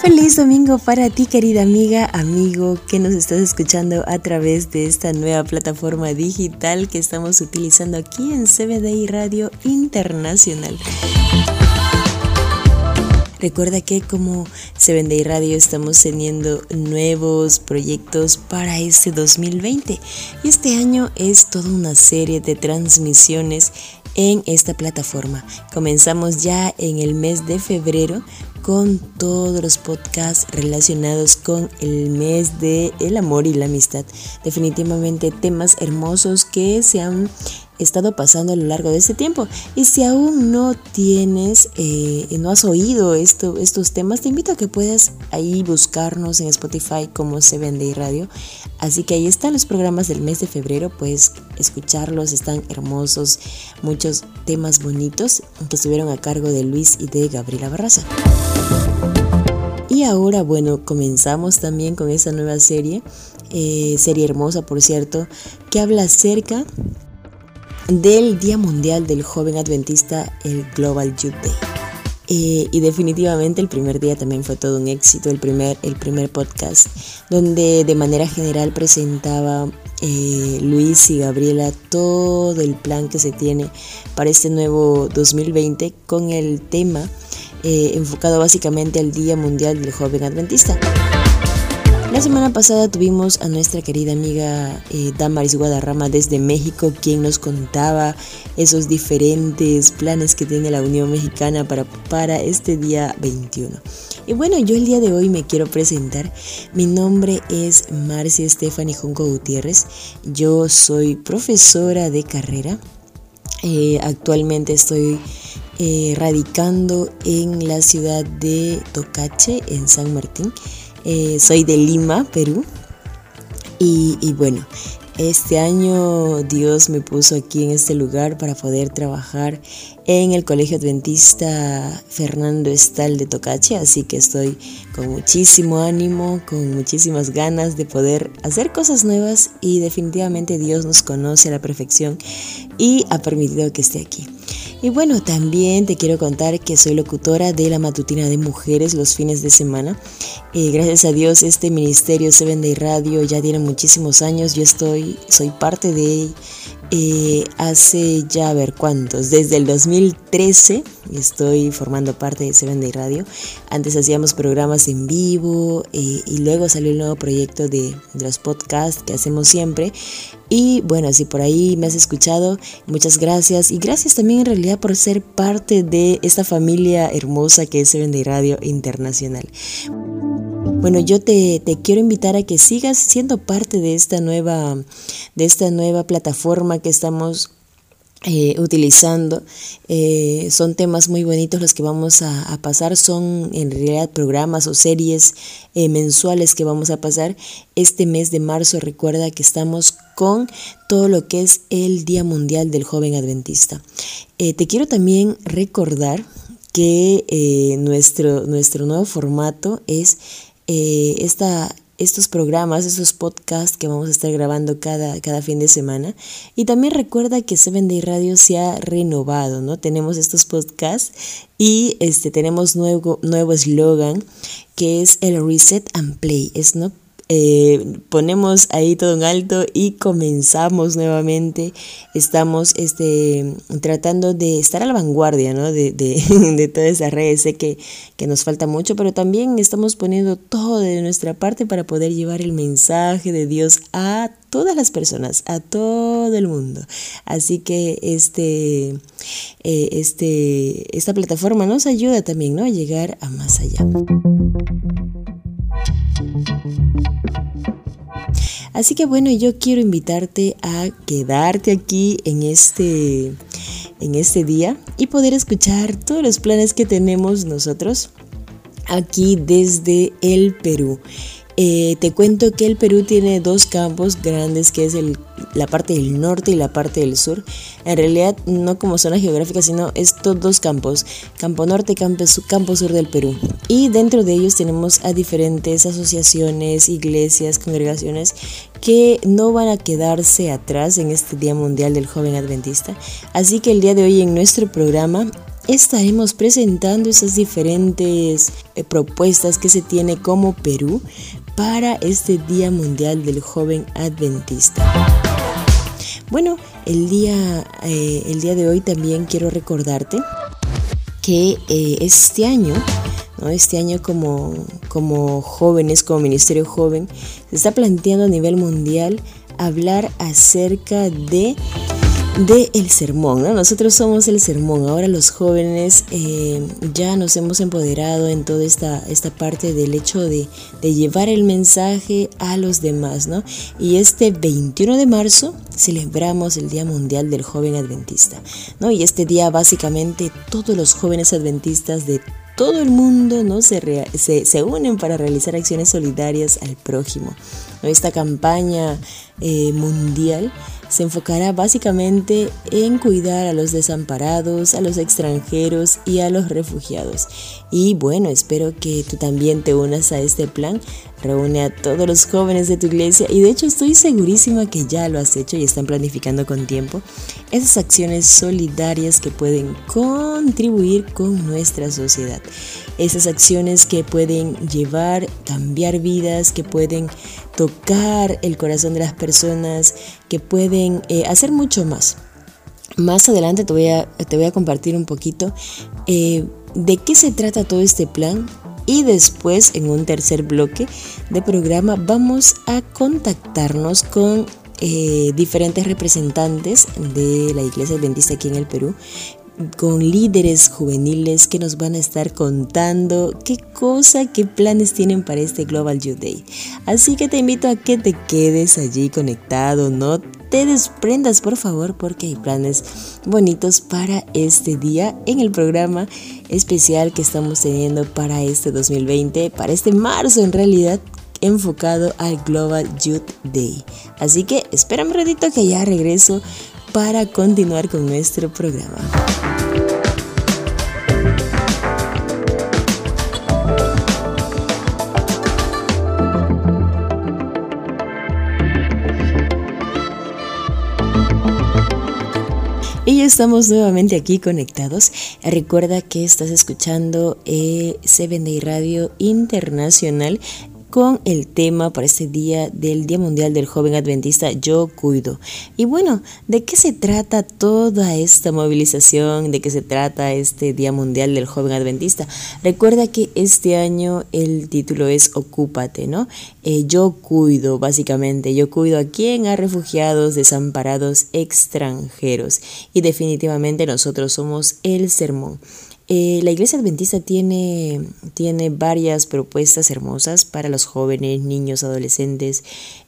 Feliz domingo para ti querida amiga, amigo que nos estás escuchando a través de esta nueva plataforma digital que estamos utilizando aquí en CBDI Radio Internacional. Recuerda que como CBDI Radio estamos teniendo nuevos proyectos para este 2020 y este año es toda una serie de transmisiones en esta plataforma. Comenzamos ya en el mes de febrero con todos los podcasts relacionados con el mes de el amor y la amistad. Definitivamente temas hermosos que se han estado pasando a lo largo de este tiempo. Y si aún no tienes, eh, no has oído esto, estos temas, te invito a que puedas ahí buscarnos en Spotify como se vende y radio. Así que ahí están los programas del mes de febrero, puedes escucharlos, están hermosos, muchos temas bonitos que estuvieron a cargo de Luis y de Gabriela Barraza. Y ahora, bueno, comenzamos también con esta nueva serie, eh, serie hermosa por cierto, que habla acerca del Día Mundial del Joven Adventista, el Global Youth Day. Eh, y definitivamente el primer día también fue todo un éxito, el primer, el primer podcast, donde de manera general presentaba eh, Luis y Gabriela todo el plan que se tiene para este nuevo 2020 con el tema eh, enfocado básicamente al Día Mundial del Joven Adventista. La semana pasada tuvimos a nuestra querida amiga eh, Damaris Guadarrama desde México, quien nos contaba esos diferentes planes que tiene la Unión Mexicana para, para este día 21. Y bueno, yo el día de hoy me quiero presentar. Mi nombre es Marcia Stephanie Junco Gutiérrez. Yo soy profesora de carrera. Eh, actualmente estoy eh, radicando en la ciudad de Tocache, en San Martín. Eh, soy de Lima, Perú. Y, bueno, este año Dios me puso aquí en este lugar para poder trabajar en el Colegio Adventista Fernando Estal de Tocache, así que estoy con muchísimo ánimo, con muchísimas ganas de poder hacer cosas nuevas y definitivamente Dios nos conoce a la perfección y ha permitido que esté aquí. Y bueno, también te quiero contar que soy locutora de la matutina de mujeres los fines de semana. Eh, gracias a Dios este ministerio Seven Day Radio ya tiene muchísimos años. Yo estoy, soy parte de eh, hace ya a ver cuántos, desde el 2013 estoy formando parte de Seven Day Radio. Antes hacíamos programas en vivo eh, y luego salió el nuevo proyecto de, de, los podcasts que hacemos siempre. Y bueno, si por ahí me has escuchado, muchas gracias. Y gracias también en realidad por ser parte de esta familia hermosa que es Seven Day Radio Internacional. Bueno, yo te, quiero invitar a que sigas siendo parte de esta nueva, de esta nueva plataforma que estamos eh, utilizando. Eh, son temas muy bonitos los que vamos a, pasar. Son en realidad programas o series eh, mensuales que vamos a pasar. Este mes de marzo recuerda que estamos con todo lo que es el Día Mundial del Joven Adventista. te quiero también recordar que nuestro, nuestro nuevo formato es eh, estos programas, estos podcasts que vamos a estar grabando cada, cada fin de semana. Y también recuerda que Seven Day Radio se ha renovado, ¿no? Tenemos estos podcasts y este, tenemos nuevo nuevo eslogan que es el Reset and Play. Es no eh, ponemos ahí todo en alto y comenzamos nuevamente. Estamos este, tratando de estar a la vanguardia ¿no? de, de, todas esas redes. Que, que nos falta mucho, pero también estamos poniendo todo de nuestra parte para poder llevar el mensaje de Dios a todas las personas, a todo el mundo. Así que este, eh, este, esta plataforma nos ayuda también ¿no? a llegar a más allá. Así que bueno, yo quiero invitarte a quedarte aquí en este, en este día y poder escuchar todos los planes que tenemos nosotros aquí desde el Perú. Eh, te cuento que el Perú tiene dos campos grandes, que es el, la parte del norte y la parte del sur. En realidad, no como zona geográfica, sino estos dos campos, campo norte y campo, sur del Perú. Y dentro de ellos tenemos a diferentes asociaciones, iglesias, congregaciones que no van a quedarse atrás en este Día Mundial del Joven Adventista. Así que el día de hoy en nuestro programa estaremos presentando esas diferentes eh, propuestas que se tiene como Perú para este Día Mundial del Joven Adventista. Bueno, el día, eh, el día de hoy también quiero recordarte que eh, este año, este año como, como jóvenes, como Ministerio Joven, se está planteando a nivel mundial hablar acerca de de el sermón, ¿no? Nosotros somos el sermón. Ahora los jóvenes eh, ya nos hemos empoderado en toda esta, esta parte del hecho de, de, llevar el mensaje a los demás, ¿no? Y este 21 de marzo celebramos el Día Mundial del Joven Adventista, ¿no? Y este día básicamente todos los jóvenes adventistas de todo el mundo ¿no? se, se, se, unen para realizar acciones solidarias al prójimo. Esta campaña eh, mundial se enfocará básicamente en cuidar a los desamparados, a los extranjeros y a los refugiados. Y bueno, espero que tú también te unas a este plan. Reúne a todos los jóvenes de tu iglesia y de hecho estoy segurísima que ya lo has hecho y están planificando con tiempo esas acciones solidarias que pueden contribuir con nuestra sociedad. Esas acciones que pueden llevar, cambiar vidas, que pueden tocar el corazón de las personas, que pueden eh, hacer mucho más. Más adelante te voy a, te voy a compartir un poquito eh, de qué se trata todo este plan y después en un tercer bloque de programa vamos a contactarnos con eh, diferentes representantes de la Iglesia Adventista aquí en el Perú con líderes juveniles que nos van a estar contando qué cosa, qué planes tienen para este Global Youth Day. Así que te invito a que te quedes allí conectado, no te desprendas por favor porque hay planes bonitos para este día en el programa especial que estamos teniendo para este 2020, para este marzo en realidad enfocado al Global Youth Day. Así que espérame un ratito que ya regreso para continuar con nuestro programa. Y ya estamos nuevamente aquí conectados. Recuerda que estás escuchando eh, Seven Day Radio Internacional con el tema para este día del Día Mundial del Joven Adventista Yo Cuido. Y bueno, ¿de qué se trata toda esta movilización? ¿De qué se trata este Día Mundial del Joven Adventista? Recuerda que este año el título es Ocúpate, ¿no? Eh, yo cuido, básicamente. Yo cuido a quien, a refugiados, desamparados, extranjeros. Y definitivamente nosotros somos el sermón. Eh, la iglesia adventista tiene, tiene varias propuestas hermosas para los jóvenes, niños, adolescentes,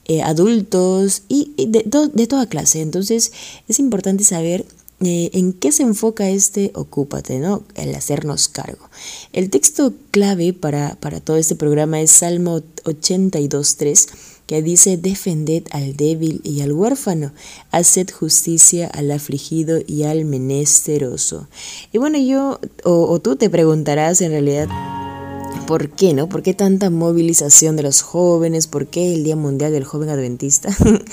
eh, adultos y, de, toda clase. Entonces es importante saber eh, en qué se enfoca este ocúpate, ¿no? El hacernos cargo. El texto clave para, para todo este programa es Salmo 82.3 que dice, defended al débil y al huérfano, haced justicia al afligido y al menesteroso. Y bueno, yo o, tú te preguntarás en realidad, ¿Por qué, no? ¿Por qué tanta movilización de los jóvenes? ¿Por qué el Día Mundial del Joven Adventista?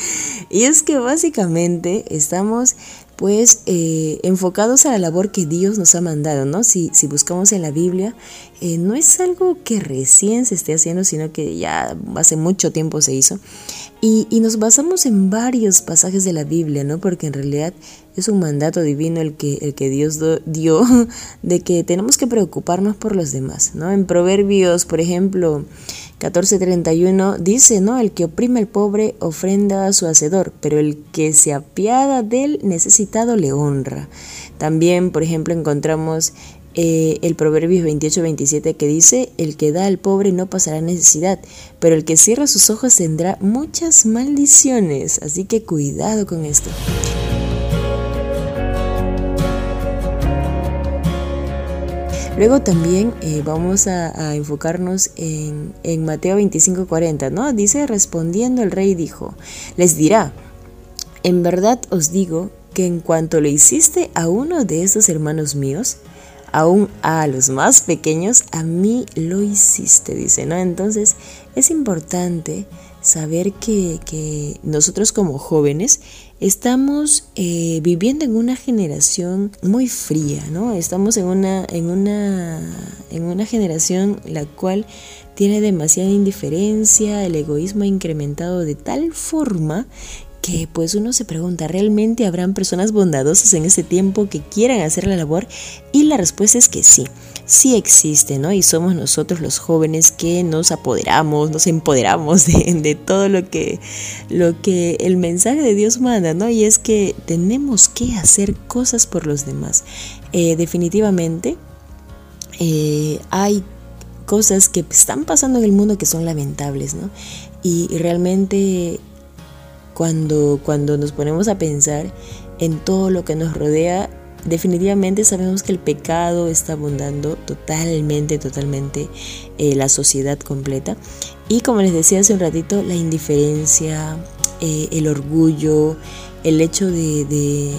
y es que básicamente estamos pues eh, enfocados a la labor que Dios nos ha mandado, ¿no? Si, buscamos en la Biblia, eh, no es algo que recién se esté haciendo, sino que ya hace mucho tiempo se hizo. Y, y, nos basamos en varios pasajes de la Biblia, ¿no? Porque en realidad es un mandato divino el que, el que Dios dio de que tenemos que preocuparnos por los demás, ¿no? En Proverbios, por ejemplo, 14:31 dice, ¿no? El que oprime al pobre ofrenda a su hacedor, pero el que se apiada del necesitado le honra. También, por ejemplo, encontramos eh, el Proverbios 28-27 que dice, el que da al pobre no pasará necesidad, pero el que cierra sus ojos tendrá muchas maldiciones. Así que cuidado con esto. Luego también eh, vamos a, enfocarnos en, Mateo 25:40, ¿no? Dice, respondiendo el rey dijo, les dirá, en verdad os digo que en cuanto lo hiciste a uno de esos hermanos míos, aún a los más pequeños, a mí lo hiciste, dice, ¿no? Entonces es importante saber que, nosotros como jóvenes estamos eh, viviendo en una generación muy fría, ¿no? Estamos en una, en una, en una generación la cual tiene demasiada indiferencia, el egoísmo ha incrementado de tal forma que pues uno se pregunta, ¿realmente habrán personas bondadosas en este tiempo que quieran hacer la labor? Y la respuesta es que sí, sí existe, ¿no? Y somos nosotros los jóvenes que nos apoderamos, nos empoderamos de, todo lo que, lo que el mensaje de Dios manda, ¿no? Y es que tenemos que hacer cosas por los demás. Eh, definitivamente eh, hay cosas que están pasando en el mundo que son lamentables, ¿no? y realmente cuando, cuando nos ponemos a pensar en todo lo que nos rodea, definitivamente sabemos que el pecado está abundando totalmente, totalmente eh, la sociedad completa. Y como les decía hace un ratito, la indiferencia, eh, el orgullo, el hecho de,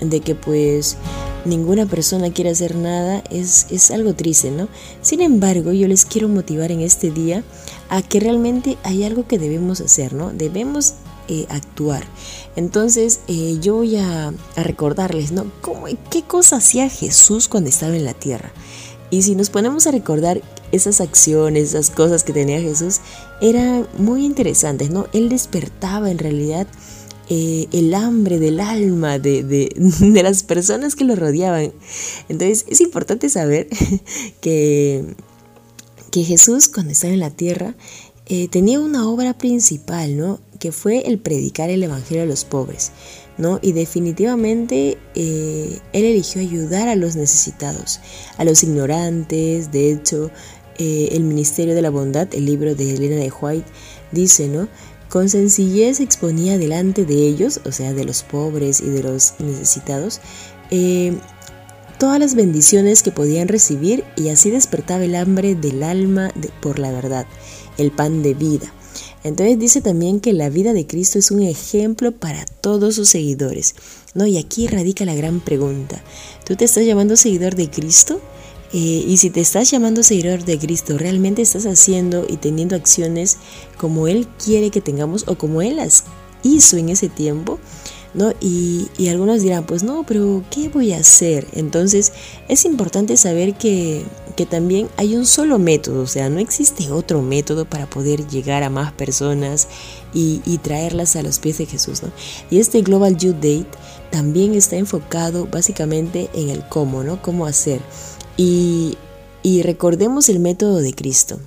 de, que pues ninguna persona quiere hacer nada es, es algo triste, ¿no? Sin embargo, yo les quiero motivar en este día a que realmente hay algo que debemos hacer, ¿no? Debemos eh, actuar. Entonces eh, yo voy a, recordarles, ¿no? ¿Cómo, ¿Qué cosa hacía Jesús cuando estaba en la tierra? Y si nos ponemos a recordar esas acciones, esas cosas que tenía Jesús, eran muy interesantes, ¿no? Él despertaba en realidad eh, el hambre del alma de, de, de, las personas que lo rodeaban. Entonces es importante saber que, que Jesús cuando estaba en la tierra tenía una obra principal, ¿no? Que fue el predicar el Evangelio a los pobres, ¿no? Y definitivamente eh, él eligió ayudar a los necesitados, a los ignorantes, de hecho, eh, el Ministerio de la Bondad, el libro de Elena de White, dice, ¿no? Con sencillez exponía delante de ellos, o sea, de los pobres y de los necesitados, eh, todas las bendiciones que podían recibir y así despertaba el hambre del alma por la verdad, el pan de vida. Entonces dice también que la vida de Cristo es un ejemplo para todos sus seguidores. ¿no? Y aquí radica la gran pregunta. ¿Tú te estás llamando seguidor de Cristo? Eh, y si te estás llamando seguidor de Cristo, ¿realmente estás haciendo y teniendo acciones como Él quiere que tengamos o como Él las hizo en ese tiempo? ¿No? Y, algunos dirán, pues no, pero ¿qué voy a hacer? Entonces es importante saber que, también hay un solo método, o sea, no existe otro método para poder llegar a más personas y, traerlas a los pies de Jesús, ¿no? Y este Global Youth Date también está enfocado básicamente en el cómo, ¿no? Cómo hacer. Y recordemos el método de Cristo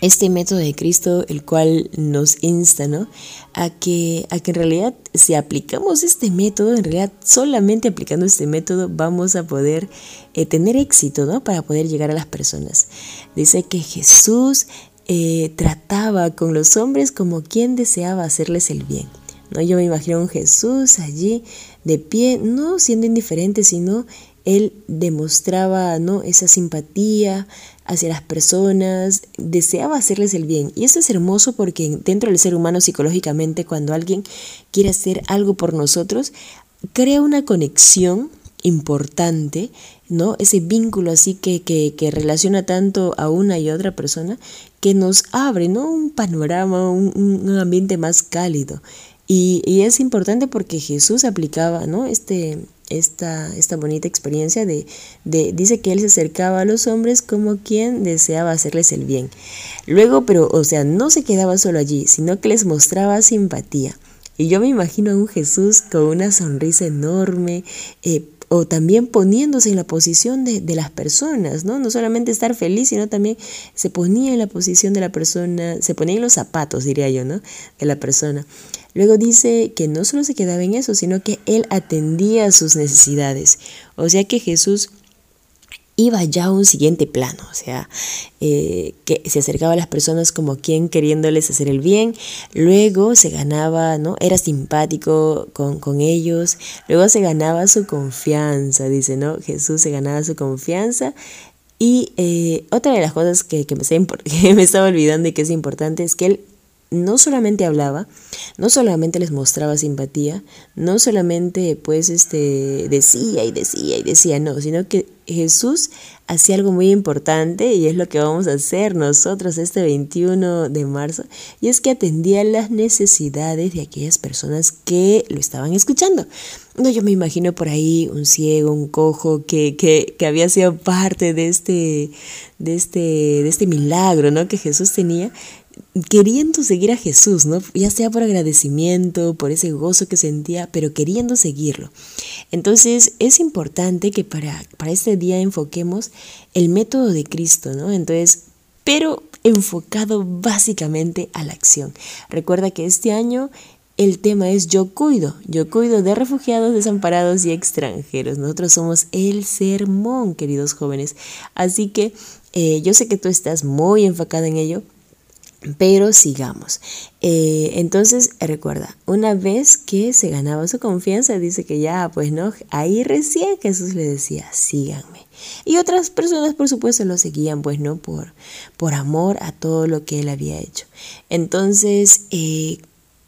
este método de Cristo, el cual nos insta ¿no? a, que, a que en realidad si aplicamos este método, en realidad solamente aplicando este método vamos a poder eh, tener éxito ¿no? para poder llegar a las personas. Dice que Jesús eh, trataba con los hombres como quien deseaba hacerles el bien. ¿no? Yo me imagino a Jesús allí de pie, no siendo indiferente, sino él demostraba ¿no? esa simpatía hacia las personas, deseaba hacerles el bien. Y esto es hermoso porque dentro del ser humano psicológicamente, cuando alguien quiere hacer algo por nosotros, crea una conexión importante, ¿no? Ese vínculo así que, que, relaciona tanto a una y otra persona que nos abre, ¿no? Un panorama, un, un ambiente más cálido. Y, y, es importante porque Jesús aplicaba, ¿no? Este, esta, esta bonita experiencia de, de, dice que él se acercaba a los hombres como quien deseaba hacerles el bien. Luego, pero, o sea, no se quedaba solo allí, sino que les mostraba simpatía. Y yo me imagino a un Jesús con una sonrisa enorme, eh, o también poniéndose en la posición de, de, las personas, ¿no? No solamente estar feliz, sino también se ponía en la posición de la persona, se ponía en los zapatos, diría yo, ¿no? De la persona. Luego dice que no solo se quedaba en eso, sino que él atendía sus necesidades. O sea que Jesús iba ya a un siguiente plano, o sea, eh, que se acercaba a las personas como quien queriéndoles hacer el bien, luego se ganaba, ¿no? Era simpático con, con ellos, luego se ganaba su confianza, dice, ¿no? Jesús se ganaba su confianza Y eh, otra de las cosas que, que, me, que me estaba olvidando y que es importante es que él no solamente hablaba, no solamente les mostraba simpatía, no solamente pues este decía y decía y decía, no, sino que Jesús hacía algo muy importante y es lo que vamos a hacer nosotros este 21 de marzo, y es que atendía las necesidades de aquellas personas que lo estaban escuchando. No, yo me imagino por ahí un ciego, un cojo que, que, que había sido parte de este, de este, de este milagro ¿no? que Jesús tenía queriendo seguir a Jesús, ¿no? Ya sea por agradecimiento, por ese gozo que sentía, pero queriendo seguirlo. Entonces es importante que para, para este día enfoquemos el método de Cristo, ¿no? Entonces, pero enfocado básicamente a la acción. Recuerda que este año el tema es yo cuido, yo cuido de refugiados, desamparados y extranjeros. Nosotros somos el sermón, queridos jóvenes. Así que eh, yo sé que tú estás muy enfocado en ello, pero sigamos. Eh, entonces, recuerda, una vez que se ganaba su confianza, dice que ya, pues no, ahí recién Jesús le decía, síganme. Y otras personas, por supuesto, lo seguían, pues no, por, por amor a todo lo que él había hecho. Entonces, eh,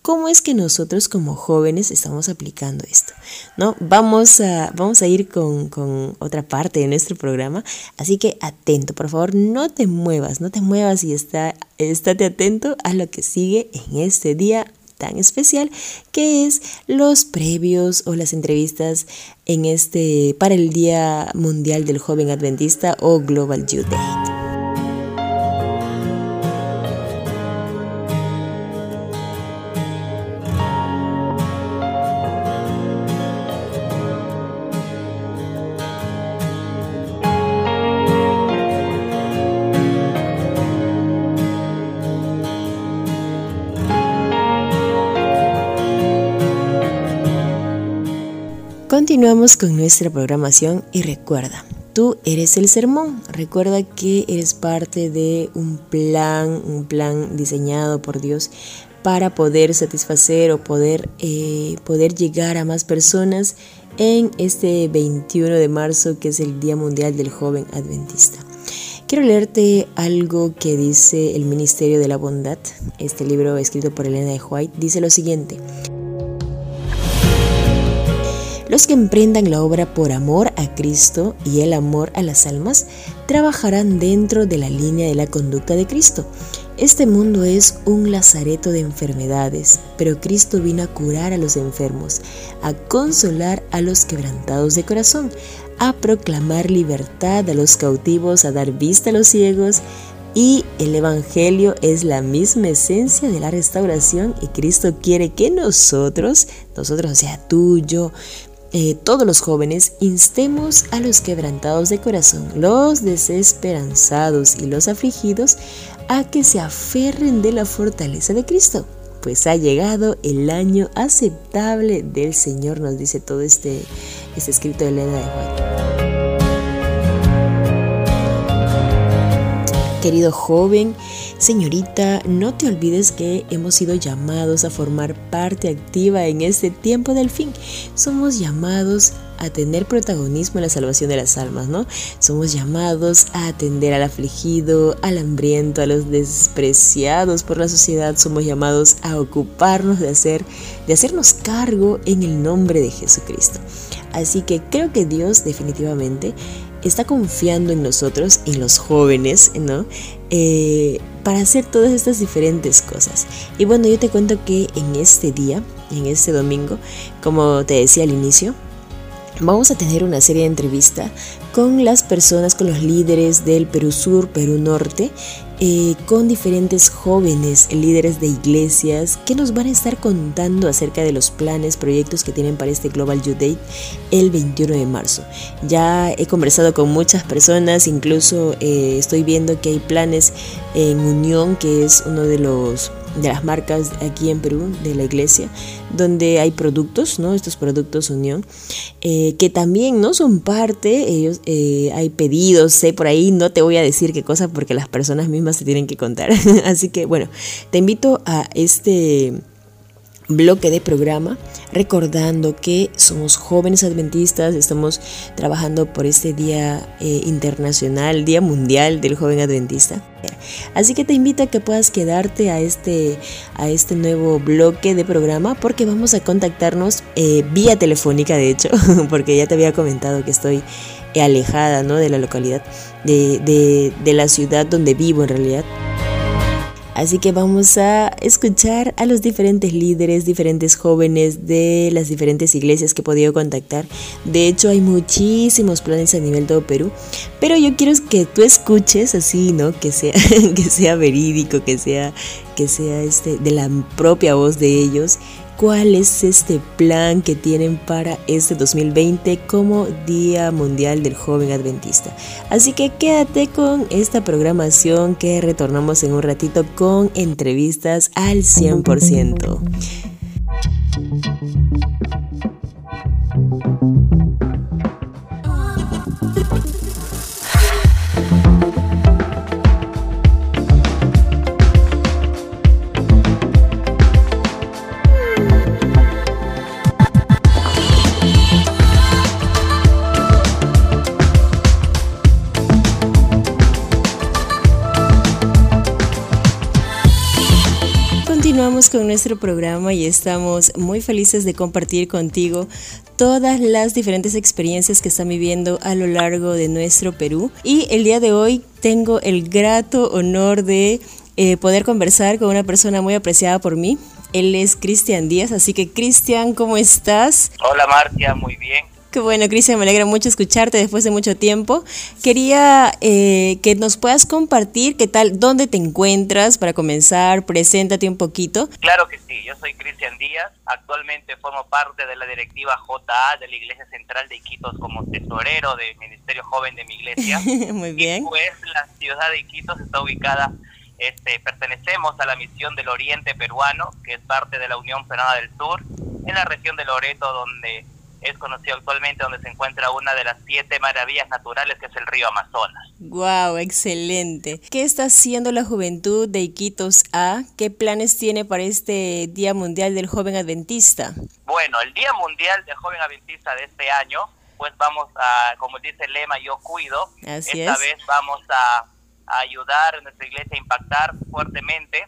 ¿Cómo es que nosotros como jóvenes estamos aplicando esto? ¿No? Vamos, a, vamos a ir con, con, otra parte de nuestro programa, así que atento, por favor, no te muevas, no te muevas y está, estate atento a lo que sigue en este día tan especial que es los previos o las entrevistas en este para el Día Mundial del Joven Adventista o Global Youth Day. Continuamos con nuestra programación y recuerda, tú eres el sermón. Recuerda que eres parte de un plan, un plan diseñado por Dios para poder satisfacer o poder, eh, poder llegar a más personas en este 21 de marzo que es el Día Mundial del Joven Adventista. Quiero leerte algo que dice el Ministerio de la Bondad, este libro escrito por Elena de White, dice lo siguiente. Los que emprendan la obra por amor a Cristo y el amor a las almas trabajarán dentro de la línea de la conducta de Cristo. Este mundo es un lazareto de enfermedades, pero Cristo vino a curar a los enfermos, a consolar a los quebrantados de corazón, a proclamar libertad a los cautivos, a dar vista a los ciegos, y el Evangelio es la misma esencia de la restauración y Cristo quiere que nosotros, nosotros, o sea, tú, yo, eh, todos los jóvenes, instemos a los quebrantados de corazón, los desesperanzados y los afligidos a que se aferren de la fortaleza de Cristo, pues ha llegado el año aceptable del Señor, nos dice todo este, este escrito de Elena de White. Querido joven, señorita, no te olvides que hemos sido llamados a formar parte activa en este tiempo del fin. Somos llamados a tener protagonismo en la salvación de las almas, ¿no? Somos llamados a atender al afligido, al hambriento, a los despreciados por la sociedad. Somos llamados a ocuparnos de hacer, de hacernos cargo en el nombre de Jesucristo. Así que creo que Dios definitivamente está confiando en nosotros, en los jóvenes, ¿no? Eh, para hacer todas estas diferentes cosas. Y bueno, yo te cuento que en este día, en este domingo, como te decía al inicio, vamos a tener una serie de entrevistas con las personas, con los líderes del Perú Sur, Perú Norte, eh, con diferentes jóvenes líderes de iglesias que nos van a estar contando acerca de los planes, proyectos que tienen para este Global Youth Day el 21 de marzo. Ya he conversado con muchas personas, incluso eh, estoy viendo que hay planes en Unión, que es uno de los de las marcas aquí en Perú, de la iglesia, donde hay productos, ¿no? Estos productos Unión, eh, que también no son parte, ellos eh, hay pedidos, sé por ahí, no te voy a decir qué cosa porque las personas mismas se tienen que contar. Así que bueno, te invito a este bloque de programa, recordando que somos jóvenes adventistas, estamos trabajando por este Día eh, Internacional, Día Mundial del Joven Adventista. Así que te invito a que puedas quedarte a este, a este nuevo bloque de programa porque vamos a contactarnos eh, vía telefónica, de hecho, porque ya te había comentado que estoy alejada ¿no? de la localidad, de, de, de la ciudad donde vivo en realidad. Así que vamos a escuchar a los diferentes líderes, diferentes jóvenes de las diferentes iglesias que he podido contactar. De hecho, hay muchísimos planes a nivel todo Perú, pero yo quiero que tú escuches así, ¿no? Que sea, que sea verídico, que sea, que sea este, de la propia voz de ellos cuál es este plan que tienen para este 2020 como Día Mundial del Joven Adventista. Así que quédate con esta programación que retornamos en un ratito con entrevistas al 100%. Con nuestro programa y estamos muy felices de compartir contigo todas las diferentes experiencias que están viviendo a lo largo de nuestro Perú. Y el día de hoy tengo el grato honor de eh, poder conversar con una persona muy apreciada por mí. Él es Cristian Díaz, así que Cristian, ¿cómo estás? Hola Marcia, muy bien. Qué bueno, Cristian, me alegra mucho escucharte después de mucho tiempo. Quería eh, que nos puedas compartir qué tal, dónde te encuentras para comenzar, preséntate un poquito. Claro que sí, yo soy Cristian Díaz, actualmente formo parte de la directiva JA de la Iglesia Central de Iquitos como tesorero del Ministerio Joven de mi iglesia. Muy bien. Y pues la ciudad de Iquitos está ubicada este, pertenecemos a la misión del Oriente Peruano, que es parte de la Unión Peruana del Sur, en la región de Loreto, donde es conocido actualmente donde se encuentra una de las siete maravillas naturales que es el río Amazonas. Wow, excelente. ¿Qué está haciendo la juventud de Iquitos A? ¿Qué planes tiene para este Día Mundial del Joven Adventista? Bueno, el Día Mundial del Joven Adventista de este año, pues vamos a, como dice el lema, yo cuido. Esta vez vamos a, ayudar a nuestra iglesia a impactar fuertemente.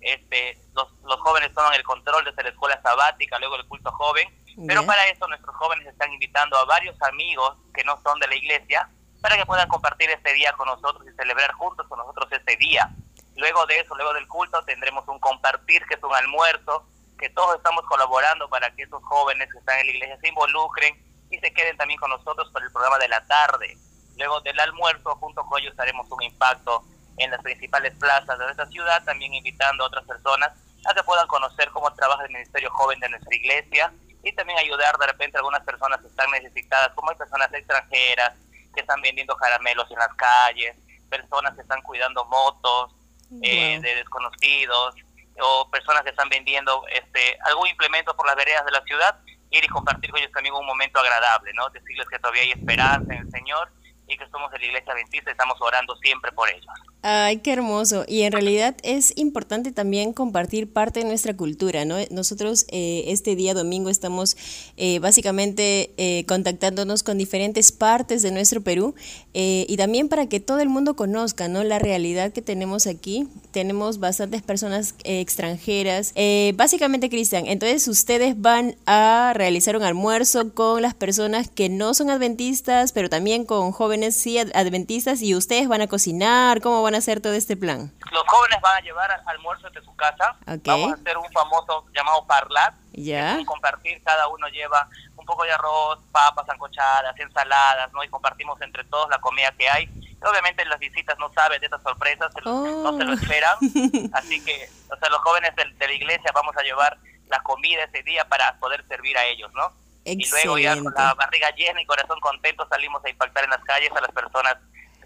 Este, los, los jóvenes toman el control desde la escuela sabática, luego el culto joven pero para eso nuestros jóvenes están invitando a varios amigos que no son de la iglesia para que puedan compartir este día con nosotros y celebrar juntos con nosotros este día. Luego de eso, luego del culto, tendremos un compartir, que es un almuerzo, que todos estamos colaborando para que esos jóvenes que están en la iglesia se involucren y se queden también con nosotros por el programa de la tarde. Luego del almuerzo, junto con ellos haremos un impacto en las principales plazas de nuestra ciudad, también invitando a otras personas a que puedan conocer cómo trabaja el Ministerio Joven de nuestra iglesia y también ayudar de repente a algunas personas que están necesitadas, como hay personas extranjeras que están vendiendo caramelos en las calles, personas que están cuidando motos eh, de desconocidos o personas que están vendiendo este algún implemento por las veredas de la ciudad, ir y compartir con ellos también un momento agradable, ¿no? Decirles que todavía hay esperanza en el Señor y que somos de la Iglesia Adventista y estamos orando siempre por ellos. Ay, qué hermoso. Y en realidad es importante también compartir parte de nuestra cultura, ¿no? Nosotros eh, este día domingo estamos eh, básicamente eh, contactándonos con diferentes partes de nuestro Perú y también para que todo el mundo conozca, ¿no? La realidad que tenemos aquí. Tenemos bastantes personas extranjeras. básicamente, Cristian, entonces ustedes van a realizar un almuerzo con las personas que no son adventistas, pero también con jóvenes sí adventistas y ustedes van a cocinar, ¿cómo van van a hacer todo este plan? Los jóvenes van a llevar almuerzo de su casa. Vamos a hacer un famoso llamado parlat. Ya. compartir, cada uno lleva un poco de arroz, papas ancochadas, ensaladas, ¿no? Y compartimos entre todos la comida que hay. obviamente las visitas no saben de estas sorpresas, no se lo oh. esperan. Así que, o sea, los jóvenes de, de, la iglesia vamos a llevar la comida ese día para poder servir a ellos, ¿no? Y luego ya con la barriga llena y corazón contento salimos a impactar en las calles a las personas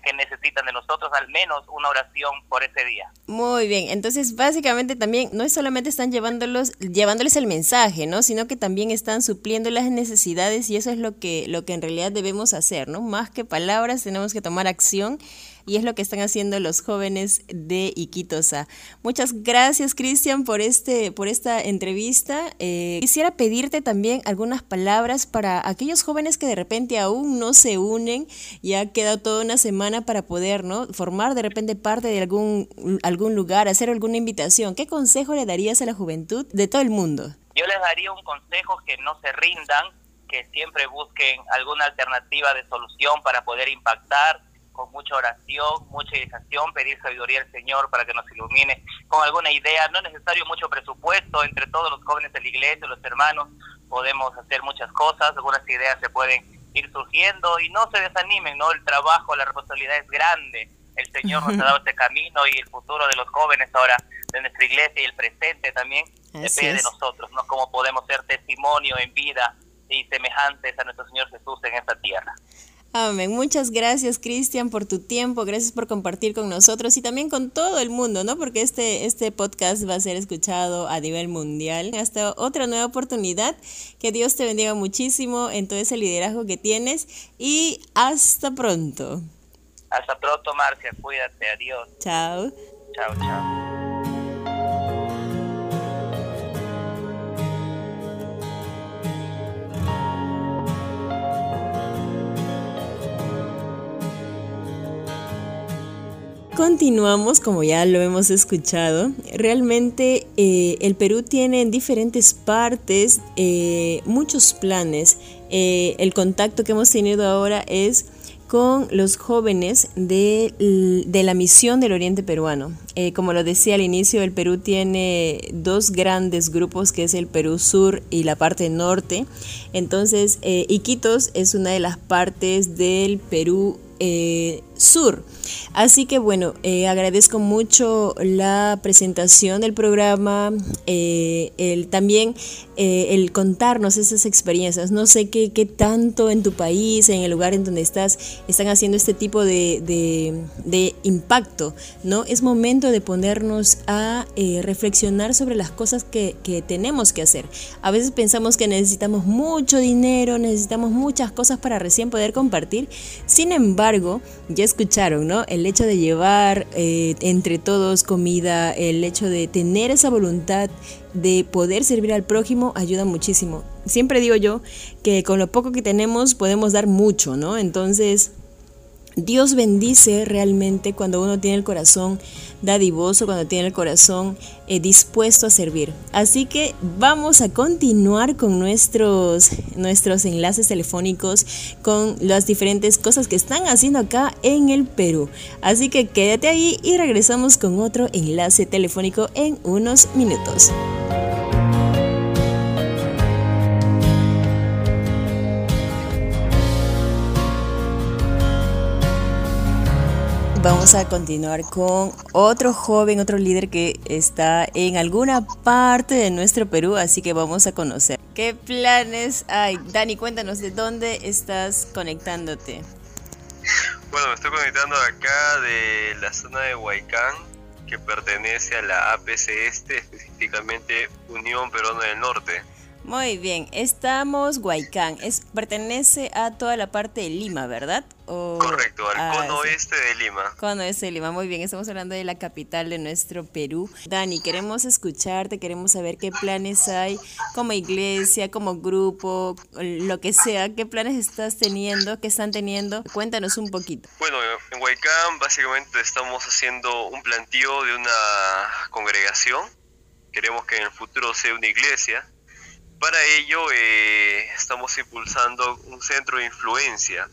que necesitan de nosotros al menos una oración por ese día. Muy bien, entonces básicamente también no es solamente están llevándolos, llevándoles el mensaje, ¿no? Sino que también están supliendo las necesidades y eso es lo que, lo que en realidad debemos hacer, ¿no? Más que palabras tenemos que tomar acción y es lo que están haciendo los jóvenes de Iquitosa. Muchas gracias Cristian por, este, por esta entrevista. Eh, quisiera pedirte también algunas palabras para aquellos jóvenes que de repente aún no se unen, ya ha quedado toda una semana para poder ¿no? formar de repente parte de algún, algún lugar, hacer alguna invitación. ¿Qué consejo le darías a la juventud de todo el mundo? Yo les daría un consejo que no se rindan, que siempre busquen alguna alternativa de solución para poder impactar con mucha oración, mucha dedicación, pedir sabiduría al Señor para que nos ilumine con alguna idea. No es necesario mucho presupuesto, entre todos los jóvenes de la iglesia, los hermanos, podemos hacer muchas cosas, algunas ideas se pueden ir surgiendo y no se desanimen, ¿no? El trabajo, la responsabilidad es grande. El Señor nos ha dado este camino y el futuro de los jóvenes ahora de nuestra iglesia y el presente también depende de nosotros, ¿no? Cómo podemos ser testimonio en vida y semejantes a nuestro Señor Jesús en esta tierra. Amén. Muchas gracias, Cristian, por tu tiempo. Gracias por compartir con nosotros y también con todo el mundo, ¿no? Porque este, este podcast va a ser escuchado a nivel mundial. Hasta otra nueva oportunidad. Que Dios te bendiga muchísimo en todo ese liderazgo que tienes y hasta pronto. Hasta pronto, Marcia. Cuídate. Adiós. Chao. Chao, chao. Continuamos, como ya lo hemos escuchado, realmente eh, el Perú tiene en diferentes partes eh, muchos planes. Eh, el contacto que hemos tenido ahora es con los jóvenes de, la misión del Oriente Peruano. como lo decía al inicio, el Perú tiene dos grandes grupos, que es el Perú Sur y la parte norte. Entonces, Iquitos es una de las partes del Perú Sur. Así que bueno, eh, agradezco mucho la presentación del programa, eh, el, también eh, el contarnos esas experiencias. No sé qué, qué, tanto en tu país, en el lugar en donde estás, están haciendo este tipo de, de, impacto, ¿no? Es momento de ponernos a reflexionar sobre las cosas que, que tenemos que hacer. A veces pensamos que necesitamos mucho dinero, necesitamos muchas cosas para recién poder compartir. Sin embargo, ya escucharon, ¿no? El hecho de llevar eh, entre todos comida, el hecho de tener esa voluntad de poder servir al prójimo ayuda muchísimo. Siempre digo yo que con lo poco que tenemos podemos dar mucho, ¿no? Entonces, Dios bendice realmente cuando uno tiene el corazón dadivoso, cuando tiene el corazón eh, dispuesto a servir. Así que vamos a continuar con nuestros, nuestros enlaces telefónicos, con las diferentes cosas que están haciendo acá en el Perú. Así que quédate ahí y regresamos con otro enlace telefónico en unos minutos. Vamos a continuar con otro joven, otro líder que está en alguna parte de nuestro Perú, así que vamos a conocer. ¿Qué planes hay? Dani, cuéntanos de dónde estás conectándote. Bueno, me estoy conectando acá de la zona de Huaycán, que pertenece a la APC Este, específicamente Unión Peruana del Norte. Muy bien, estamos Huaycán, es, pertenece a toda la parte de Lima, ¿verdad? Correcto, al cono oeste de Lima. Cono oeste de Lima, muy bien, estamos hablando de la capital de nuestro Perú. Dani, queremos escucharte, queremos saber qué planes hay como iglesia, como grupo, lo que sea, qué planes estás teniendo, qué están teniendo, cuéntanos un poquito. Bueno, en Huaycán básicamente estamos haciendo un plantío de una congregación, queremos que en el futuro sea una iglesia para ello eh, estamos impulsando un centro de influencia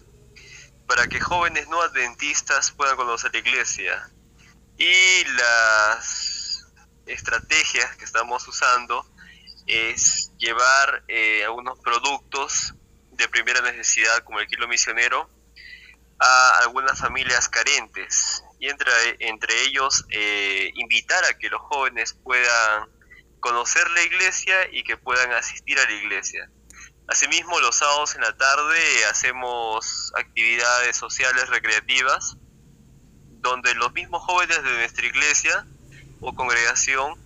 para que jóvenes no adventistas puedan conocer la iglesia. Y las estrategias que estamos usando es llevar eh, algunos productos de primera necesidad como el kilo misionero a algunas familias carentes y entre, entre ellos eh, invitar a que los jóvenes puedan conocer la iglesia y que puedan asistir a la iglesia. Asimismo, los sábados en la tarde hacemos actividades sociales recreativas donde los mismos jóvenes de nuestra iglesia o congregación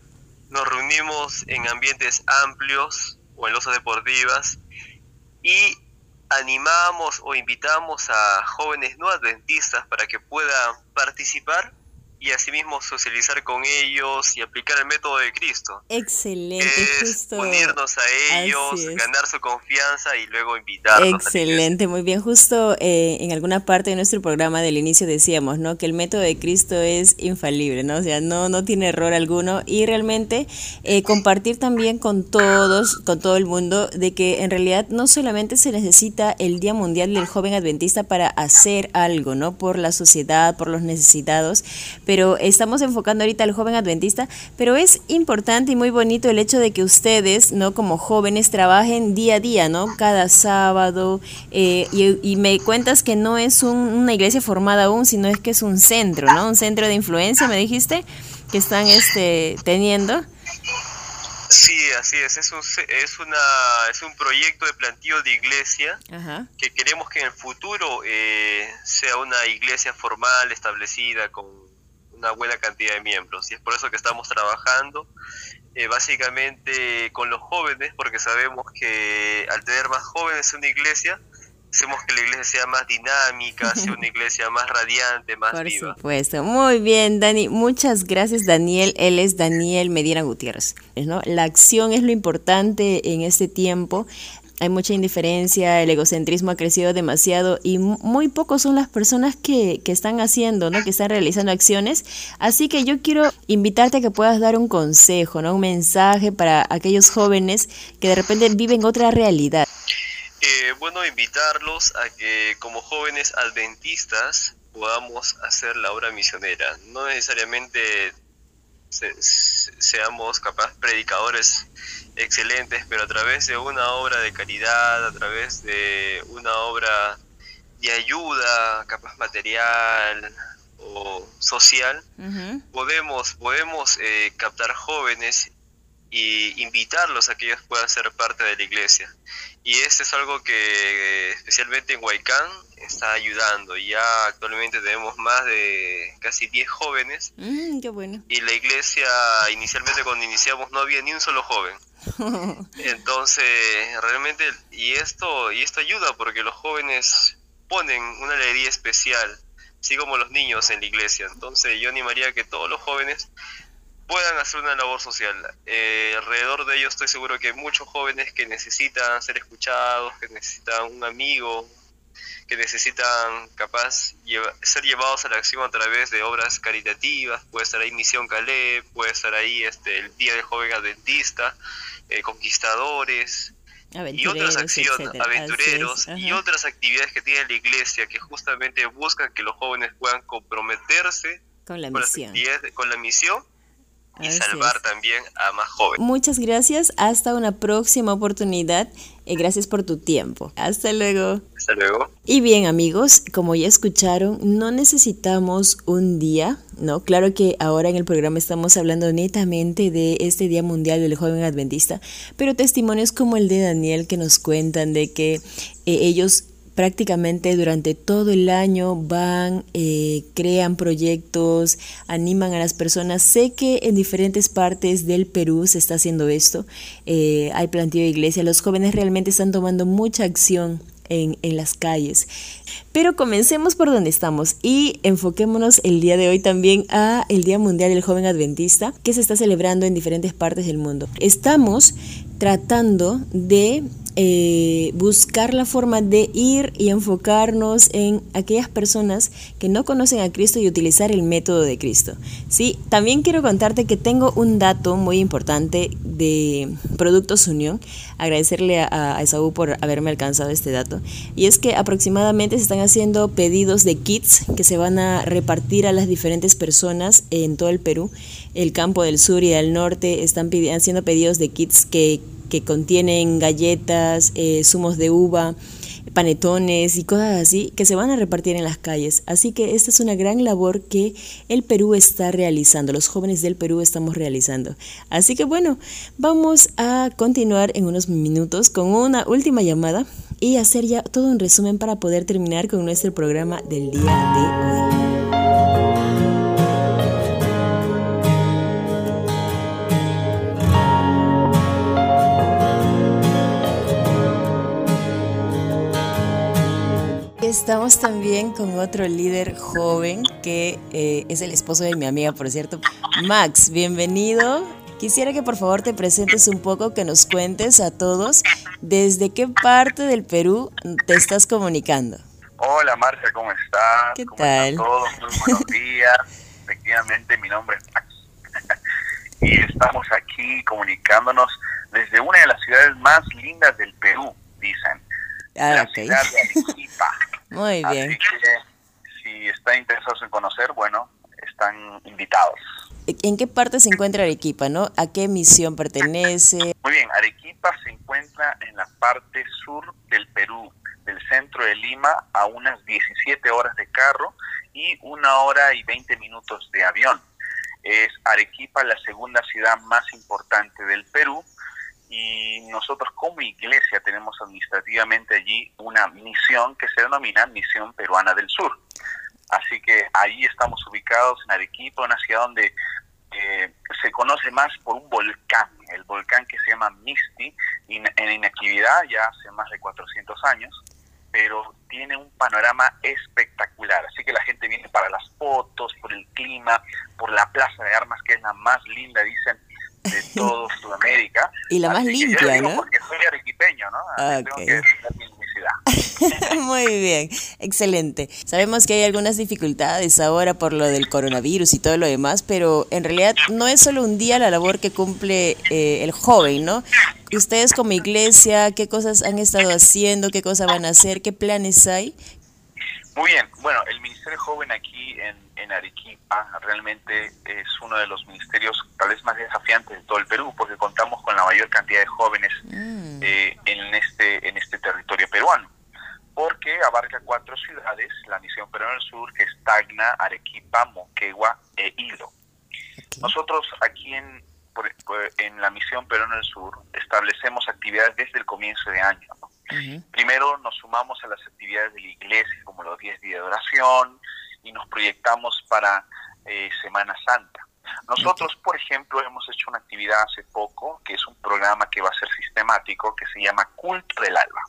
nos reunimos en ambientes amplios o en losas deportivas y animamos o invitamos a jóvenes no adventistas para que puedan participar y asimismo socializar con ellos y aplicar el método de Cristo. Excelente, es Unirnos a ellos, ganar su confianza y luego invitarlos. Excelente, muy bien. Justo eh, en alguna parte de nuestro programa del inicio decíamos, ¿no? Que el método de Cristo es infalible, ¿no? O sea, no, no tiene error alguno y realmente eh, compartir también con todos, con todo el mundo, de que en realidad no solamente se necesita el Día Mundial del Joven Adventista para hacer algo, ¿no? Por la sociedad, por los necesitados, pero pero estamos enfocando ahorita al joven adventista, pero es importante y muy bonito el hecho de que ustedes, ¿no? Como jóvenes trabajen día a día, ¿no? Cada sábado, eh, y, me cuentas que no es una iglesia formada aún, sino es que es un centro, ¿no? Un centro de influencia, me dijiste, que están este, teniendo. Sí, así es. Es un, es una, es un proyecto de plantillo de iglesia que queremos que en el futuro eh, sea una iglesia formal, establecida, con una buena cantidad de miembros. Y es por eso que estamos trabajando eh, básicamente con los jóvenes, porque sabemos que al tener más jóvenes en una iglesia, hacemos que la iglesia sea más dinámica, sea una iglesia más radiante, más viva. Por supuesto. Muy bien, Dani. Muchas gracias, Daniel. Él es Daniel Medina Gutiérrez. ¿no? La acción es lo importante en este tiempo hay mucha indiferencia, el egocentrismo ha crecido demasiado y muy pocos son las personas que, que, están haciendo, ¿no? que están realizando acciones. Así que yo quiero invitarte a que puedas dar un consejo, ¿no? un mensaje para aquellos jóvenes que de repente viven otra realidad. Eh, bueno, invitarlos a que como jóvenes adventistas podamos hacer la obra misionera. No necesariamente seamos capaz predicadores excelentes, pero a través de una obra de caridad, a través de una obra de ayuda, capaz material o social, podemos, podemos eh, captar jóvenes y invitarlos a que ellos puedan ser parte de la iglesia. Y esto es algo que especialmente en Huaycán está ayudando. Ya actualmente tenemos más de casi 10 jóvenes. Mm, qué bueno. Y la iglesia, inicialmente cuando iniciamos no había ni un solo joven. Entonces, realmente, y esto, y esto ayuda porque los jóvenes ponen una alegría especial, así como los niños en la iglesia. Entonces, yo animaría a que todos los jóvenes puedan hacer una labor social. Eh, alrededor de ellos estoy seguro que hay muchos jóvenes que necesitan ser escuchados, que necesitan un amigo, que necesitan capaz ser llevados a la acción a través de obras caritativas, puede estar ahí Misión Calais, puede estar ahí este, el Día del Joven Adventista, eh, Conquistadores, y otras acciones, aventureros y otras actividades que tiene la iglesia que justamente buscan que los jóvenes puedan comprometerse con la misión, con la misión y salvar también a más jóvenes. Muchas gracias, hasta una próxima oportunidad y gracias por tu tiempo. Hasta luego. Hasta luego. Y bien amigos, como ya escucharon, no necesitamos un día, ¿no? Claro que ahora en el programa estamos hablando netamente de este Día Mundial del Joven Adventista, pero testimonios como el de Daniel que nos cuentan de que eh, ellos prácticamente durante todo el año van, eh, crean proyectos, animan a las personas. Sé que en diferentes partes del Perú se está haciendo esto. Eh, hay plantillo de iglesia. Los jóvenes realmente están tomando mucha acción en, en, las calles. Pero comencemos por donde estamos y enfoquémonos el día de hoy también a el Día Mundial del Joven Adventista que se está celebrando en diferentes partes del mundo. Estamos tratando de eh, buscar la forma de ir y enfocarnos en aquellas personas que no conocen a Cristo y utilizar el método de Cristo. ¿sí? También quiero contarte que tengo un dato muy importante de Productos Unión. Agradecerle a, a Esaú por haberme alcanzado este dato. Y es que aproximadamente se están haciendo pedidos de kits que se van a repartir a las diferentes personas en todo el Perú. El campo del sur y del norte están haciendo pedidos de kits que que contienen galletas, eh, zumos de uva, panetones y cosas así que se van a repartir en las calles. Así que esta es una gran labor que el Perú está realizando, los jóvenes del Perú estamos realizando. Así que bueno, vamos a continuar en unos minutos con una última llamada y hacer ya todo un resumen para poder terminar con nuestro programa del día de hoy. Estamos también con otro líder joven que eh, es el esposo de mi amiga, por cierto. Max, bienvenido. Quisiera que por favor te presentes un poco, que nos cuentes a todos desde qué parte del Perú te estás comunicando. Hola Marcia, ¿cómo estás? ¿Qué tal? todos? Muy buenos días. Efectivamente, mi nombre es Max. y estamos aquí comunicándonos desde una de las ciudades más lindas del Perú, dicen. Ah, la ciudad de Arequipa. Muy bien. Así que si están interesados en conocer, bueno, están invitados. ¿En qué parte se encuentra Arequipa, no? ¿A qué misión pertenece? Muy bien, Arequipa se encuentra en la parte sur del Perú, del centro de Lima, a unas 17 horas de carro y una hora y 20 minutos de avión. Es Arequipa la segunda ciudad más importante del Perú nosotros como iglesia tenemos administrativamente allí una misión que se denomina Misión Peruana del Sur. Así que ahí estamos ubicados en Arequipa, una ciudad donde eh, se conoce más por un volcán, el volcán que se llama Misti, en inactividad ya hace más de 400 años, pero tiene un panorama espectacular. Así que la gente viene para las fotos, por el clima, por la plaza de armas, que es la más linda, dicen, de todo Sudamérica. y la más limpia, ¿no? Porque soy arequipeño, ¿no? Tengo que mi Muy bien, excelente. Sabemos que hay algunas dificultades ahora por lo del coronavirus y todo lo demás, pero en realidad no es solo un día la labor que cumple eh, el joven, ¿no? Ustedes como iglesia, ¿qué cosas han estado haciendo? ¿Qué cosas van a hacer? ¿Qué planes hay? Muy bien, bueno, el Ministerio Joven aquí en, en Arequipa realmente es uno de los ministerios tal vez más desafiantes de todo el Perú, porque contamos con la mayor cantidad de jóvenes mm. eh, en este en este territorio peruano, porque abarca cuatro ciudades, la Misión Perú del Sur, que es Tacna, Arequipa, Moquegua e Hilo. Nosotros aquí en, en la Misión Perú del Sur establecemos actividades desde el comienzo de año, Primero nos sumamos a las actividades de la iglesia, como los 10 días de oración, y nos proyectamos para eh, Semana Santa. Nosotros, por ejemplo, hemos hecho una actividad hace poco, que es un programa que va a ser sistemático, que se llama Culto del Alba,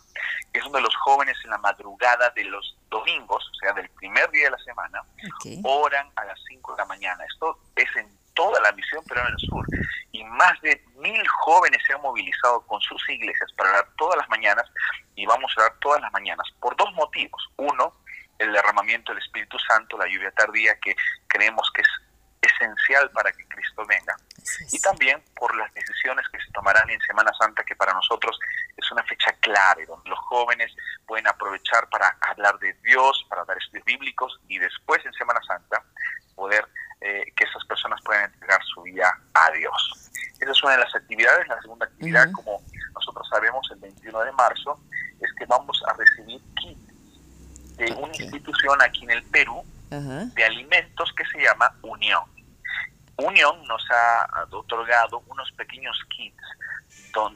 que es donde los jóvenes en la madrugada de los domingos, o sea, del primer día de la semana, oran a las 5 de la mañana. Esto es en toda la misión pero en el sur. Y más de mil jóvenes se han movilizado con sus iglesias para orar todas las mañanas y vamos a orar todas las mañanas por dos motivos. Uno, el derramamiento del Espíritu Santo, la lluvia tardía que creemos que es esencial para que Cristo venga. Y también por las decisiones que se tomarán en Semana Santa, que para nosotros es una fecha clave, donde los jóvenes pueden aprovechar para hablar de Dios, para dar estudios bíblicos y después en Semana Santa poder eh, que esas personas puedan entregar su vida a Dios. Esa es una de las actividades. La segunda actividad, como nosotros sabemos, el 21 de marzo, es que vamos a recibir kits de una institución aquí en el Perú de alimentos que se llama Unión. Unión nos ha otorgado unos pequeños kits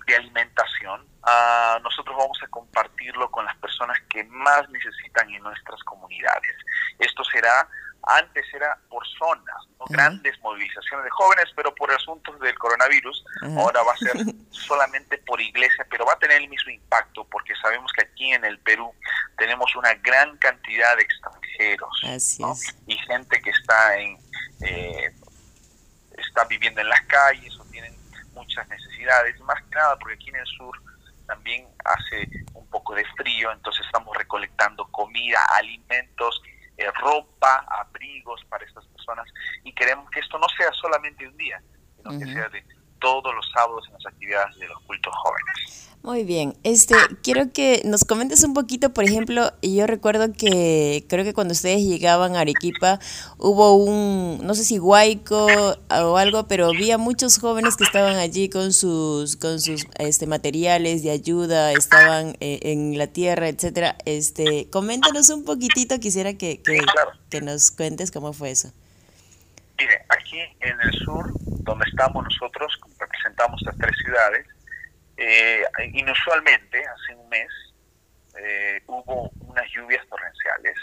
de alimentación. Ah, nosotros vamos a compartirlo con las personas que más necesitan en nuestras comunidades. Esto será antes era por zonas, grandes movilizaciones de jóvenes, pero por asuntos del coronavirus, ahora va a ser solamente por iglesia, pero va a tener el mismo impacto porque sabemos que aquí en el Perú tenemos una gran cantidad de extranjeros y gente que está en eh, está viviendo en las calles o tienen muchas necesidades, más que nada porque aquí en el sur también hace un poco de frío, entonces estamos recolectando comida, alimentos, ropa, abrigos para estas personas y queremos que esto no sea solamente un día, sino que sea de todos los sábados en las actividades de los cultos jóvenes. Muy bien, este, quiero que nos comentes un poquito, por ejemplo, yo recuerdo que creo que cuando ustedes llegaban a Arequipa hubo un, no sé si huaico o algo, pero había muchos jóvenes que estaban allí con sus, con sus este, materiales de ayuda, estaban eh, en la tierra, etcétera. Este, coméntanos un poquitito, quisiera que, que, que nos cuentes cómo fue eso. Mire, aquí en el sur, donde estamos nosotros, representamos las tres ciudades, eh, inusualmente, hace un mes, eh, hubo unas lluvias torrenciales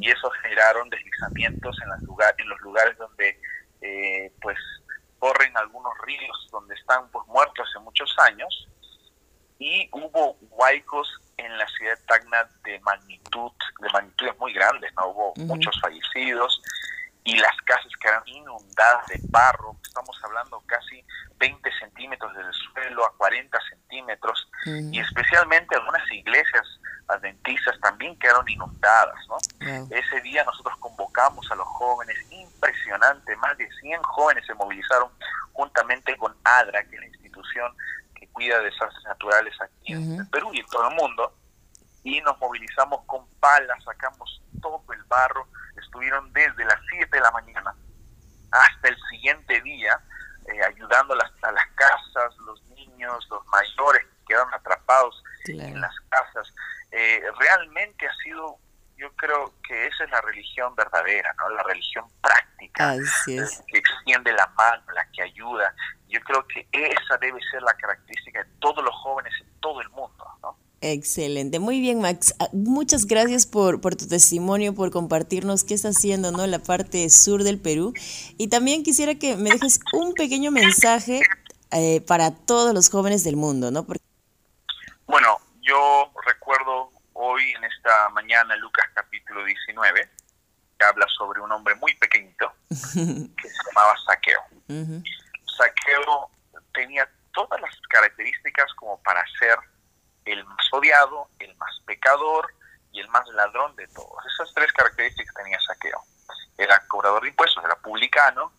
y eso generaron deslizamientos en, las lugar, en los lugares donde eh, pues corren algunos ríos donde están pues muertos hace muchos años. Y hubo huaicos en la ciudad de Tacna de magnitud de magnitudes muy grandes, ¿no? Hubo muchos fallecidos y las casas quedaron inundadas de barro, estamos hablando casi 20 centímetros del suelo a 40 centímetros, y especialmente algunas iglesias adventistas también quedaron inundadas, ¿no? Ese día nosotros convocamos a los jóvenes, impresionante, más de 100 jóvenes se movilizaron juntamente con ADRA, que es la institución que cuida de desastres naturales aquí en Perú y en todo el mundo, y nos movilizamos con palas, sacamos todo el barro, estuvieron desde las 7 de la mañana hasta el siguiente día eh, ayudando a las, a las casas, los niños, los mayores que quedaron atrapados en las casas. Eh, realmente ha sido, yo creo que esa es la religión verdadera, ¿no? La religión práctica, que extiende la mano, la que ayuda. Yo creo que esa debe ser la característica de todos los jóvenes en todo el mundo, ¿no? Excelente, muy bien Max. Ah, muchas gracias por, por tu testimonio, por compartirnos qué está haciendo ¿no? la parte sur del Perú. Y también quisiera que me dejes un pequeño mensaje eh, para todos los jóvenes del mundo. ¿no? Bueno, yo recuerdo hoy en esta mañana Lucas capítulo 19, que habla sobre un hombre muy pequeñito que se llamaba Saqueo. Saqueo tenía todas las características como para ser el más odiado, el más pecador y el más ladrón de todos. Esas tres características tenía Saqueo. Era cobrador de impuestos, era publicano,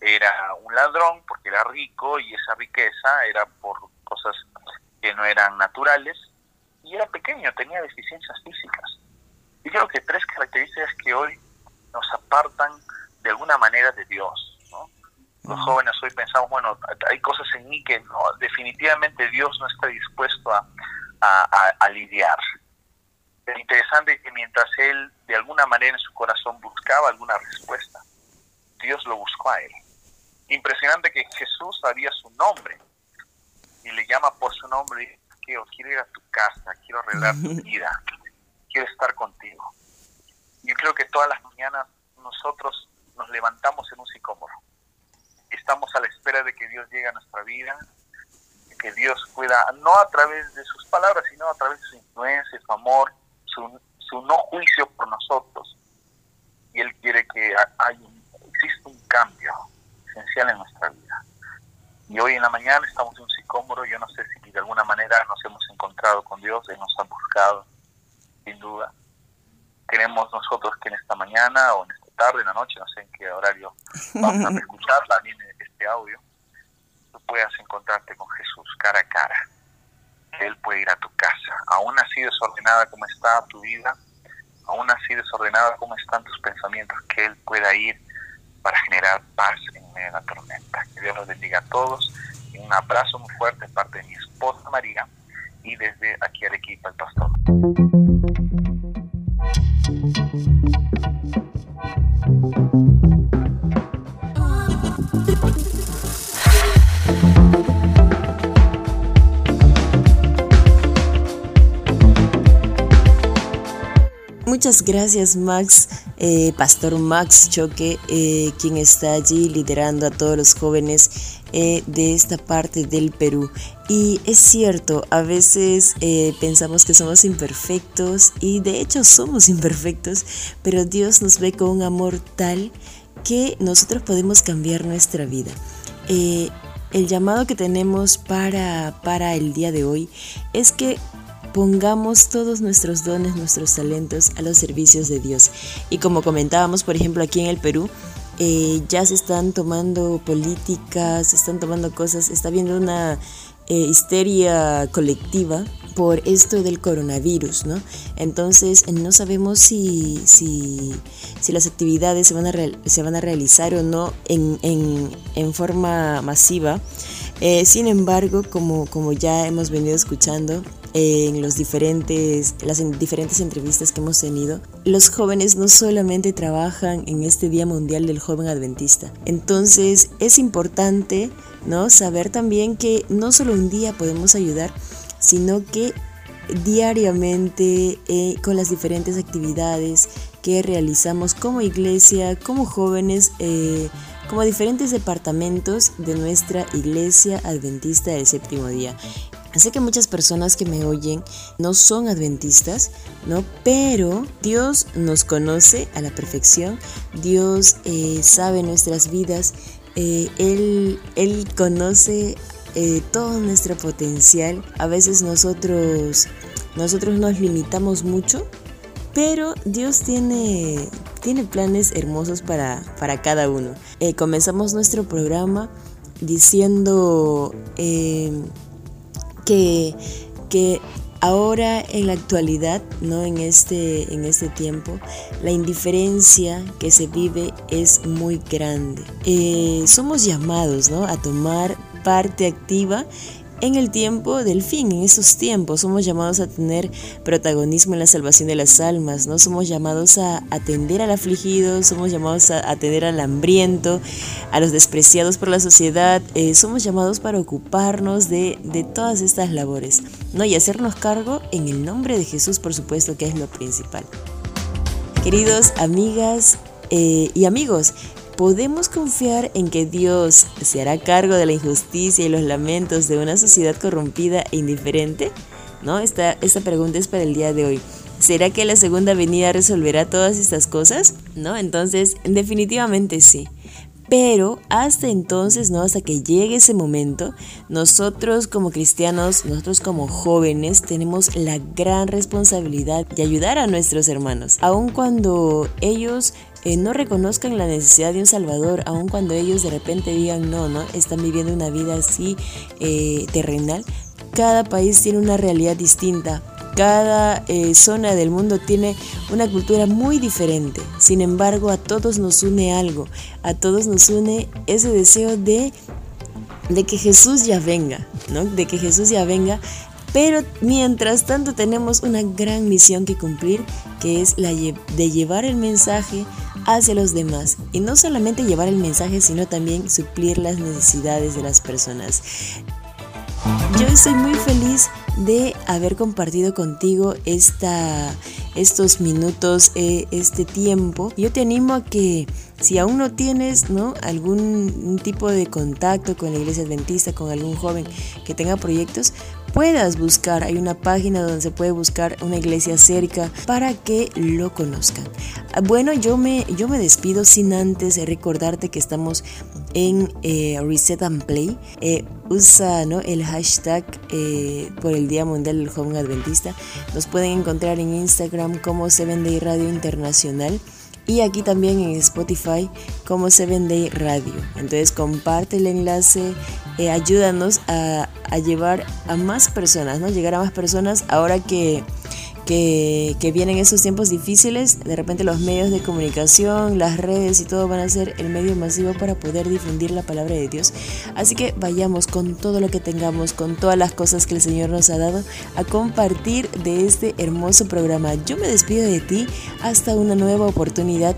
era un ladrón porque era rico y esa riqueza era por cosas que no eran naturales y era pequeño, tenía deficiencias físicas. Y creo que tres características que hoy nos apartan de alguna manera de Dios. Los jóvenes hoy pensamos, bueno, hay cosas en mí que no, definitivamente Dios no está dispuesto a, a, lidiar. Es interesante que mientras él de alguna manera en su corazón buscaba alguna respuesta, Dios lo buscó a él. Impresionante que Jesús sabía su nombre y le llama por su nombre y dice, quiero, quiero ir a tu casa, quiero arreglar tu vida, quiero estar contigo. Yo creo que todas las mañanas nosotros nos levantamos en un sicómoro. Estamos a la espera de que Dios llegue a nuestra vida, que Dios pueda, no a través de sus palabras, sino a través de su influencia, su amor, su, su no juicio por nosotros. Y Él quiere que hay exista un cambio esencial en nuestra vida. Y hoy en la mañana estamos en un sicómoro, yo no sé si de alguna manera nos hemos encontrado con Dios, Él nos ha buscado, sin duda. Queremos nosotros que en esta mañana o en esta tarde, en la noche, no sé en qué horario vamos a escucharla, viene este audio, tú puedas encontrarte con Jesús cara a cara. Él puede ir a tu casa, aún así desordenada como está tu vida, aún así desordenada como están tus pensamientos, que Él pueda ir para generar paz en medio de la tormenta. Que Dios los bendiga a todos y un abrazo muy fuerte de parte de mi esposa María y desde aquí al equipo el pastor. Muchas gracias Max, eh, Pastor Max Choque, eh, quien está allí liderando a todos los jóvenes eh, de esta parte del Perú. Y es cierto, a veces pensamos que somos imperfectos y de hecho somos imperfectos, pero Dios nos ve con un amor tal que nosotros podemos cambiar nuestra vida. el llamado que tenemos para, para el día de hoy es que pongamos todos nuestros dones, nuestros talentos a los servicios de Dios. Y como comentábamos, por ejemplo, aquí en el Perú, eh, ya se están tomando políticas, se están tomando cosas, está habiendo una eh, histeria colectiva por esto del coronavirus, ¿no? Entonces no sabemos si, si, las actividades se van, a se van a realizar o no en, en, en forma masiva. Eh, sin embargo, como, como ya hemos venido escuchando, en los diferentes, las diferentes entrevistas que hemos tenido, los jóvenes no solamente trabajan en este Día Mundial del Joven Adventista. Entonces es importante ¿no? saber también que no solo un día podemos ayudar, sino que diariamente eh, con las diferentes actividades que realizamos como iglesia, como jóvenes, eh, como diferentes departamentos de nuestra iglesia adventista del séptimo día. Sé que muchas personas que me oyen no son adventistas, ¿no? Pero Dios nos conoce a la perfección, Dios eh, sabe nuestras vidas, eh, él, él conoce eh, todo nuestro potencial. A veces nosotros, nosotros nos limitamos mucho, pero Dios tiene, tiene planes hermosos para, para cada uno. comenzamos nuestro programa diciendo que, que ahora en la actualidad, ¿no? en, este, en este tiempo, la indiferencia que se vive es muy grande. Eh, somos llamados ¿no? a tomar parte activa en el tiempo del fin, en estos tiempos, somos llamados a tener protagonismo en la salvación de las almas, ¿no? Somos llamados a atender al afligido, somos llamados a atender al hambriento, a los despreciados por la sociedad, eh, somos llamados para ocuparnos de, de todas estas labores, ¿no? Y hacernos cargo en el nombre de Jesús, por supuesto, que es lo principal. Queridos amigas eh, y amigos, ¿Podemos confiar en que Dios se hará cargo de la injusticia y los lamentos de una sociedad corrompida e indiferente? ¿No? Esta, esta pregunta es para el día de hoy. ¿Será que la segunda venida resolverá todas estas cosas? ¿No? Entonces, definitivamente sí. Pero hasta entonces, ¿no? Hasta que llegue ese momento, nosotros como cristianos, nosotros como jóvenes, tenemos la gran responsabilidad de ayudar a nuestros hermanos. Aun cuando ellos eh, no reconozcan la necesidad de un Salvador, aun cuando ellos de repente digan no, no, están viviendo una vida así eh, terrenal. Cada país tiene una realidad distinta, cada eh, zona del mundo tiene una cultura muy diferente. Sin embargo, a todos nos une algo, a todos nos une ese deseo de, de que Jesús ya venga, ¿no? De que Jesús ya venga pero mientras tanto tenemos una gran misión que cumplir, que es la de llevar el mensaje hacia los demás. Y no solamente llevar el mensaje, sino también suplir las necesidades de las personas. Yo estoy muy feliz de haber compartido contigo esta, estos minutos, eh, este tiempo. Yo te animo a que si aún no tienes ¿no? algún tipo de contacto con la iglesia adventista, con algún joven que tenga proyectos, puedas buscar. Hay una página donde se puede buscar una iglesia cerca para que lo conozcan. Ah, bueno, yo me, yo me despido sin antes recordarte que estamos en eh, Reset and Play. Eh, usa ¿no? el hashtag eh, por el Día Mundial del Joven Adventista. Nos pueden encontrar en Instagram como Seven Day Radio Internacional y aquí también en Spotify como Seven Day Radio. Entonces comparte el enlace, eh, ayúdanos a, a, llevar a más personas, ¿no? Llegar a más personas ahora que que, vienen esos tiempos difíciles, de repente los medios de comunicación, las redes y todo van a ser el medio masivo para poder difundir la palabra de Dios. Así que vayamos con todo lo que tengamos, con todas las cosas que el Señor nos ha dado, a compartir de este hermoso programa. Yo me despido de ti hasta una nueva oportunidad.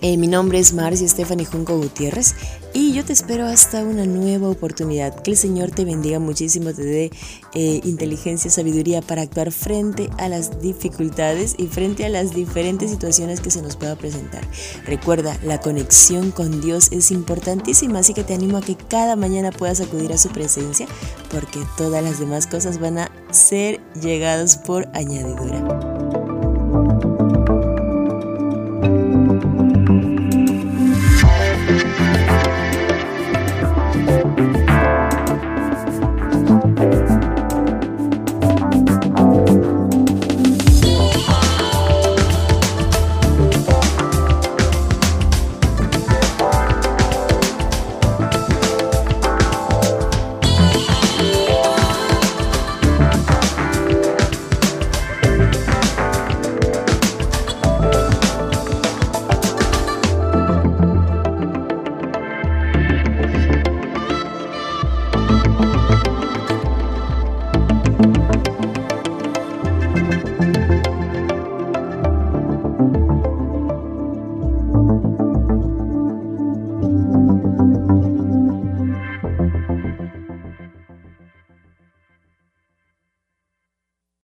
Eh, mi nombre es Marcia Stephanie Junco Gutiérrez y yo te espero hasta una nueva oportunidad. Que el Señor te bendiga muchísimo, te dé eh, inteligencia, sabiduría para actuar frente a las dificultades y frente a las diferentes situaciones que se nos pueda presentar. Recuerda, la conexión con Dios es importantísima, así que te animo a que cada mañana puedas acudir a su presencia porque todas las demás cosas van a ser llegadas por añadidura.